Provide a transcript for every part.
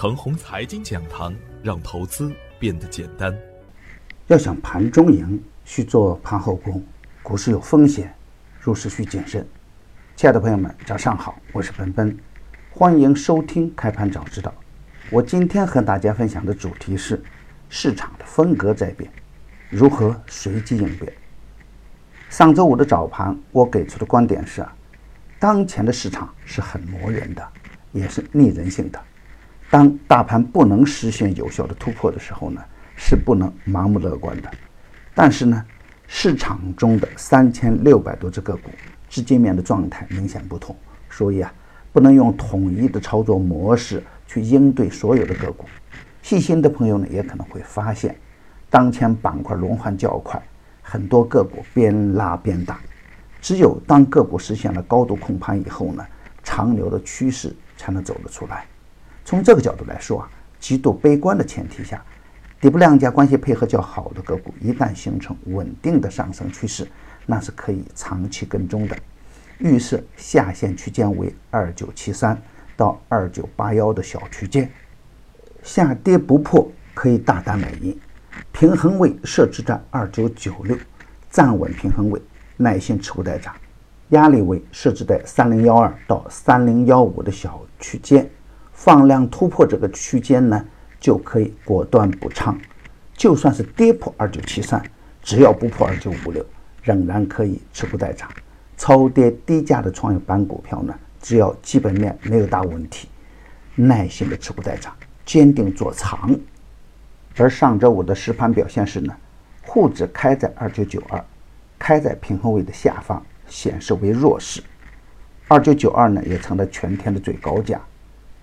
程红财经讲堂，让投资变得简单。要想盘中赢，需做盘后功。股市有风险，入市需谨慎。亲爱的朋友们，早上好，我是奔奔，欢迎收听开盘早知道。我今天和大家分享的主题是市场的风格在变，如何随机应变。上周五的早盘，我给出的观点是：当前的市场是很磨人的，也是逆人性的。当大盘不能实现有效的突破的时候呢，是不能盲目乐观的。但是呢，市场中的三千六百多只个股，资金面的状态明显不同，所以啊，不能用统一的操作模式去应对所有的个股。细心的朋友呢，也可能会发现，当前板块轮换较快，很多个股边拉边打。只有当个股实现了高度控盘以后呢，长牛的趋势才能走得出来。从这个角度来说啊，极度悲观的前提下，底部量价关系配合较好的个股，一旦形成稳定的上升趋势，那是可以长期跟踪的。预设下限区间为二九七三到二九八幺的小区间，下跌不破可以大胆买进，平衡位设置在二九九六，站稳平衡位，耐心持股待涨。压力位设置在三零幺二到三零幺五的小区间。放量突破这个区间呢，就可以果断补仓。就算是跌破二九七三，只要不破二九五六，仍然可以持股待涨。超跌低价的创业板股票呢，只要基本面没有大问题，耐心的持股待涨，坚定做长。而上周五的实盘表现是呢，沪指开在二九九二，开在平衡位的下方，显示为弱势。二九九二呢，也成了全天的最高价。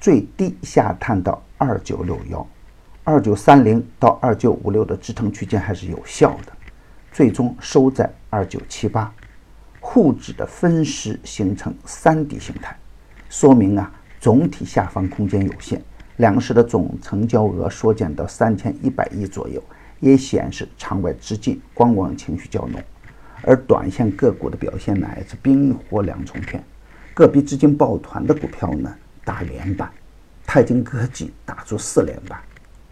最低下探到二九六幺，二九三零到二九五六的支撑区间还是有效的，最终收在二九七八，沪指的分时形成三底形态，说明啊总体下方空间有限，两市的总成交额缩减到三千一百亿左右，也显示场外资金观望情绪较浓，而短线个股的表现乃是冰火两重天，个别资金抱团的股票呢。打连板，泰晶科技打出四连板，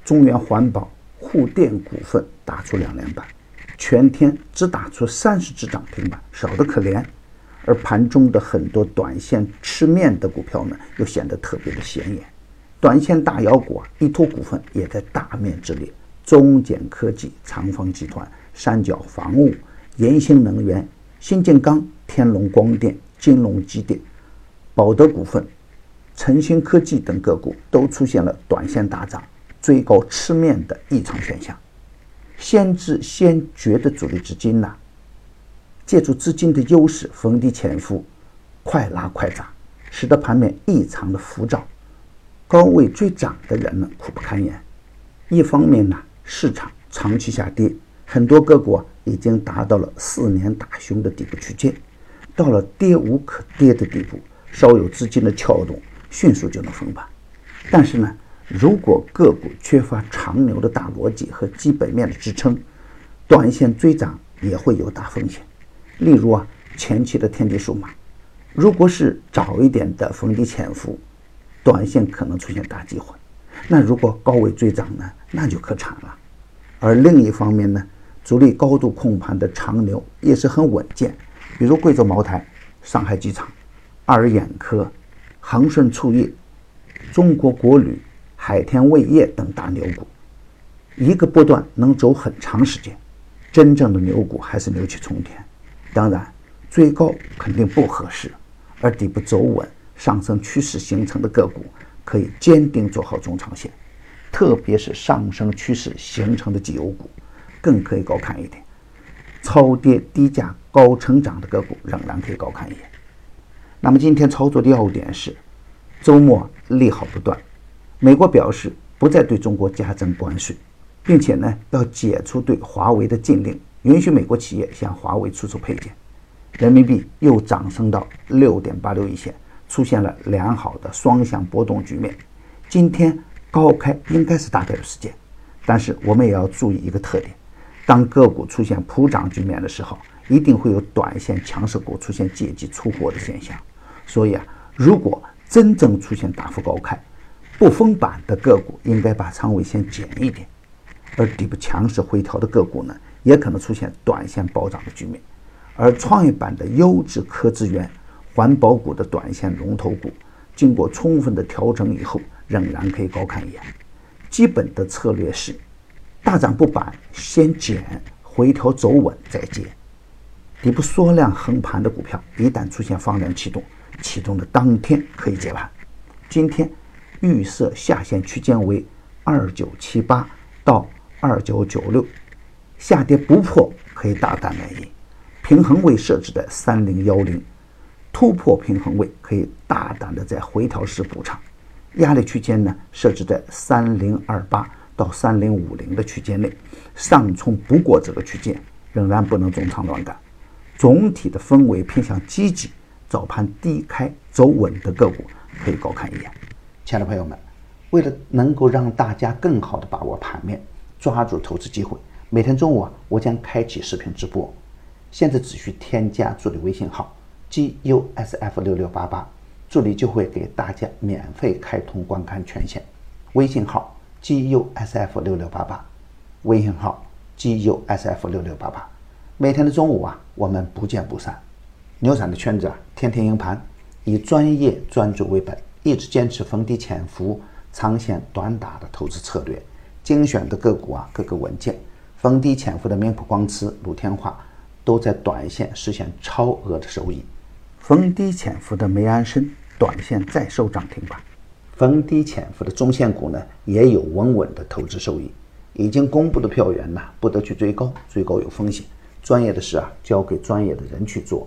中原环保、沪电股份打出两连板，全天只打出三十只涨停板，少得可怜。而盘中的很多短线吃面的股票呢，又显得特别的显眼。短线大妖股啊，一托股份也在大面之列，中简科技、长方集团、三角防务、延兴能源、新晋钢、天龙光电、金龙机电、宝德股份。晨星科技等个股都出现了短线大涨、追高吃面的异常现象。先知先觉的主力资金呢，借助资金的优势逢低潜伏，快拉快涨，使得盘面异常的浮躁。高位追涨的人们苦不堪言。一方面呢，市场长期下跌，很多个股啊已经达到了四年大熊的底部区间，到了跌无可跌的地步，稍有资金的撬动。迅速就能封盘，但是呢，如果个股缺乏长牛的大逻辑和基本面的支撑，短线追涨也会有大风险。例如啊，前期的天地数码，如果是早一点的逢低潜伏，短线可能出现大机会；那如果高位追涨呢，那就可惨了。而另一方面呢，主力高度控盘的长牛也是很稳健，比如贵州茅台、上海机场、爱尔眼科。恒顺醋业、中国国旅、海天味业等大牛股，一个波段能走很长时间。真正的牛股还是牛气冲天。当然，追高肯定不合适，而底部走稳、上升趋势形成的个股，可以坚定做好中长线。特别是上升趋势形成的绩优股，更可以高看一点。超跌低价高成长的个股，仍然可以高看一眼。那么今天操作的要点是，周末利好不断，美国表示不再对中国加征关税，并且呢要解除对华为的禁令，允许美国企业向华为出售配件。人民币又涨升到六点八六一线，出现了良好的双向波动局面。今天高开应该是大概率事件，但是我们也要注意一个特点：当个股出现普涨局面的时候。一定会有短线强势股出现借机出货的现象，所以啊，如果真正出现大幅高开，不封板的个股应该把仓位先减一点，而底部强势回调的个股呢，也可能出现短线暴涨的局面。而创业板的优质科资源、环保股的短线龙头股，经过充分的调整以后，仍然可以高看一眼。基本的策略是，大涨不板先减，回调走稳再接。底部缩量横盘的股票，一旦出现放量启动，启动的当天可以接盘。今天预设下限区间为二九七八到二九九六，下跌不破可以大胆买进。平衡位设置在三零幺零，突破平衡位可以大胆的在回调时补仓。压力区间呢设置在三零二八到三零五零的区间内，上冲不过这个区间，仍然不能重仓乱干。总体的氛围偏向积极，早盘低开走稳的个股可以高看一眼。亲爱的朋友们，为了能够让大家更好的把握盘面，抓住投资机会，每天中午啊，我将开启视频直播。现在只需添加助理微信号 g u s f 六六八八，助理就会给大家免费开通观看权限。微信号 g u s f 六六八八，微信号 g u s f 六六八八。每天的中午啊，我们不见不散。牛散的圈子啊，天天赢盘，以专业专注为本，一直坚持逢低潜伏、长线短打的投资策略。精选的个股啊，个个稳健。逢低潜伏的明普光磁、鲁天化。都在短线实现超额的收益，逢低潜伏的梅安生短线再收涨停板，逢低潜伏的中线股呢也有稳稳的投资收益。已经公布的票源呢不得去追高，追高有风险。专业的事啊交给专业的人去做。